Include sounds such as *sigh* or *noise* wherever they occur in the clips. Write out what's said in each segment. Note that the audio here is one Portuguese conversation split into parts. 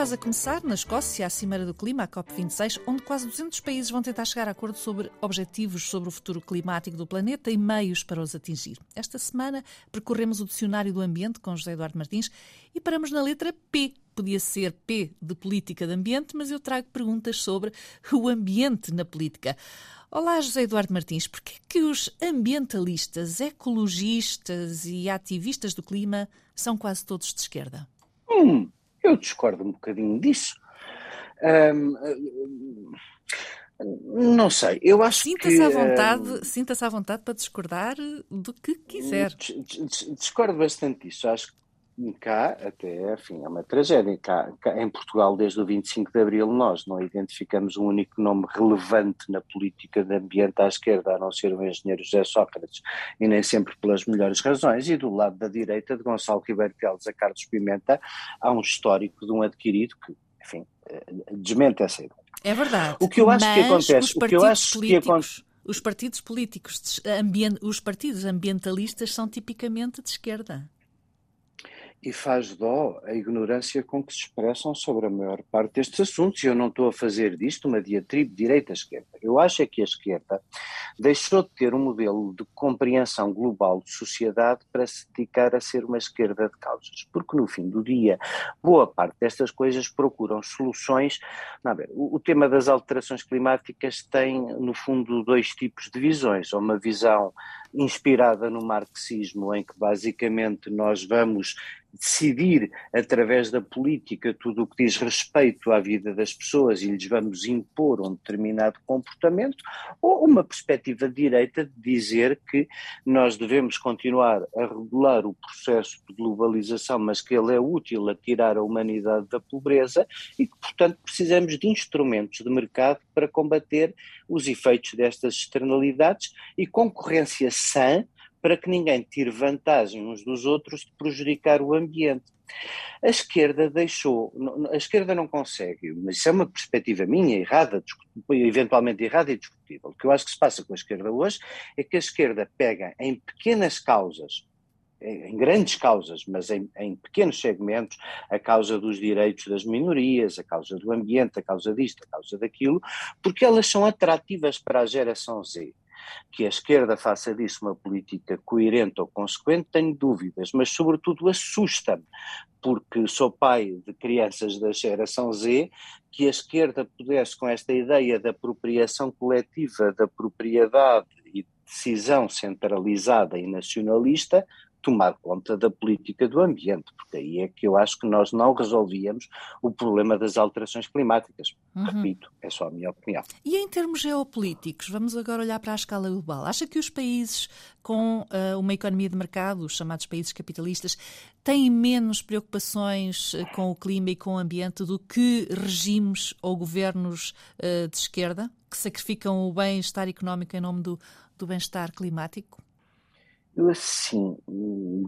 Quase a começar, na Escócia, a Cimeira do Clima, a COP26, onde quase 200 países vão tentar chegar a acordo sobre objetivos sobre o futuro climático do planeta e meios para os atingir. Esta semana percorremos o Dicionário do Ambiente com José Eduardo Martins e paramos na letra P. Podia ser P de Política de Ambiente, mas eu trago perguntas sobre o ambiente na política. Olá, José Eduardo Martins. Por que os ambientalistas, ecologistas e ativistas do clima são quase todos de esquerda? Hum. Eu discordo um bocadinho disso. Um, não sei, eu acho sinta-se que... À vontade, um, sinta-se à vontade para discordar do que quiser. Discordo bastante disso. Acho que cá até, enfim, é uma tragédia. Cá, cá, em Portugal, desde o 25 de Abril, nós não identificamos um único nome relevante na política de ambiente à esquerda, a não ser o engenheiro José Sócrates, e nem sempre pelas melhores razões. E do lado da direita, de Gonçalo Ribeiro Teles a Carlos Pimenta, há um histórico de um adquirido que, enfim, eh, desmente essa ideia. É verdade. O que eu acho que acontece, o que eu acho que acontece os partidos políticos, os partidos ambientalistas são tipicamente de esquerda e faz dó a ignorância com que se expressam sobre a maior parte destes assuntos. E eu não estou a fazer disto uma diatribe direita-esquerda. Eu acho é que a esquerda deixou de ter um modelo de compreensão global de sociedade para se dedicar a ser uma esquerda de causas. Porque no fim do dia, boa parte destas coisas procuram soluções. Não, ver, o, tema das alterações climáticas tem, no fundo, dois tipos de visões. Uma visão inspirada no marxismo, em que basicamente nós vamos decidir através da política tudo o que diz respeito à vida das pessoas e lhes vamos impor um determinado comportamento, ou uma perspectiva direita de dizer que nós devemos continuar a regular o processo de globalização, mas que ele é útil a tirar a humanidade da pobreza e que, portanto, precisamos de instrumentos de mercado para combater os efeitos destas externalidades e concorrência sã para que ninguém tire vantagem uns dos outros de prejudicar o ambiente. A esquerda deixou, a esquerda não consegue, mas isso é uma perspectiva minha, errada, eventualmente errada e discutível. O que eu acho que se passa com a esquerda hoje é que a esquerda pega em pequenas causas, em grandes causas, mas em, em, pequenos segmentos, a causa dos direitos das minorias, a causa do ambiente, a causa disto, a causa daquilo, porque elas são atrativas para a geração Z. Que a esquerda faça disso uma política coerente ou consequente, tenho dúvidas, mas sobretudo assusta-me, porque sou pai de crianças da geração Z, que a esquerda pudesse, com esta ideia da apropriação coletiva da propriedade e decisão centralizada e nacionalista, tomar conta da política do ambiente, porque aí é que eu acho que nós não resolvíamos o problema das alterações climáticas. Uhum. Repito, é só a minha opinião. E em termos geopolíticos, vamos agora olhar para a escala global. Acha que os países com uh, uma economia de mercado, os chamados países capitalistas, têm menos preocupações uh, com o clima e com o ambiente do que regimes ou governos uh, de esquerda, que sacrificam o bem-estar económico em nome do, do bem-estar climático? Eu, assim,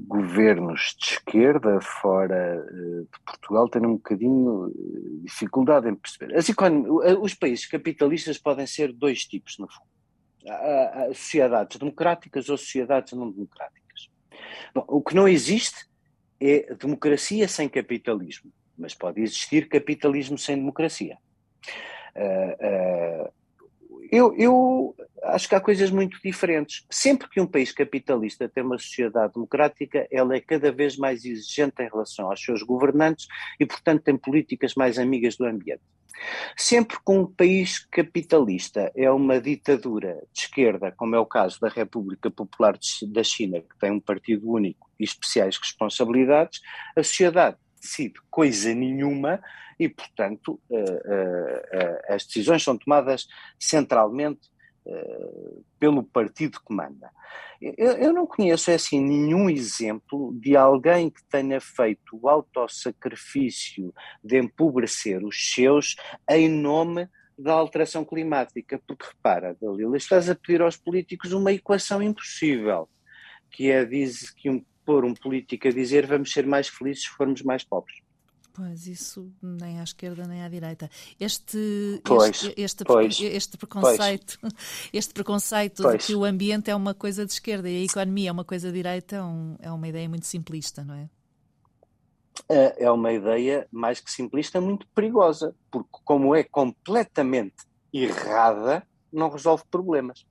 governos de esquerda fora eh, de Portugal têm um bocadinho eh, dificuldade em perceber. As eh, os países capitalistas podem ser dois tipos, no fundo. Sociedades democráticas ou sociedades não democráticas. Bom, o que não existe é democracia sem capitalismo, mas pode existir capitalismo sem democracia. Uh, uh, eu, eu, acho que há coisas muito diferentes. Sempre que um país capitalista tem uma sociedade democrática, ela é cada vez mais exigente em relação aos seus governantes e, portanto, tem políticas mais amigas do ambiente. Sempre que um país capitalista é uma ditadura de esquerda, como é o caso da República Popular da China, que tem um partido único e especiais responsabilidades, a sociedade decide coisa nenhuma e, portanto, uh, uh, as decisões são tomadas centralmente pelo partido que manda. Eu, eu, não conheço assim nenhum exemplo de alguém que tenha feito o autossacrifício de empobrecer os seus em nome da alteração climática, porque repara, Dalila, estás a pedir aos políticos uma equação impossível, que é diz, que um, pôr um político a dizer vamos ser mais felizes se formos mais pobres. Pois, isso nem à esquerda nem à direita. Este, pois, este, este, pois, este preconceito, pois. *laughs* este preconceito de que o ambiente é uma coisa de esquerda e a economia é uma coisa de direita é, um, é uma ideia muito simplista, não é? É, é uma ideia mais que simplista, muito perigosa, porque como é completamente errada, não resolve problemas.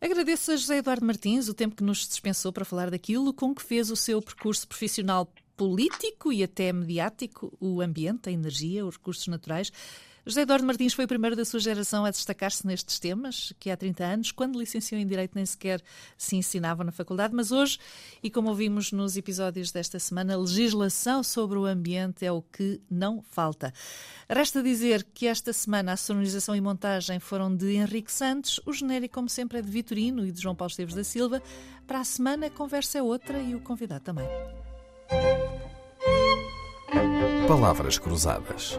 Agradeço a José Eduardo Martins o tempo que nos dispensou para falar daquilo com que fez o seu percurso profissional político e até mediático, o ambiente, a energia, os recursos naturais. José Eduardo Martins foi o primeiro da sua geração a destacar-se nestes temas, que há 30 anos, quando licenciou em Direito, nem sequer se ensinava na faculdade, mas hoje, e como ouvimos nos episódios desta semana, legislação sobre o ambiente é o que não falta. Resta dizer que esta semana a sonorização e montagem foram de Henrique Santos, o genérico, como sempre, é de Vitorino e de João Paulo Esteves da Silva. Para a semana, a conversa é outra e o convidado também. Palavras Cruzadas,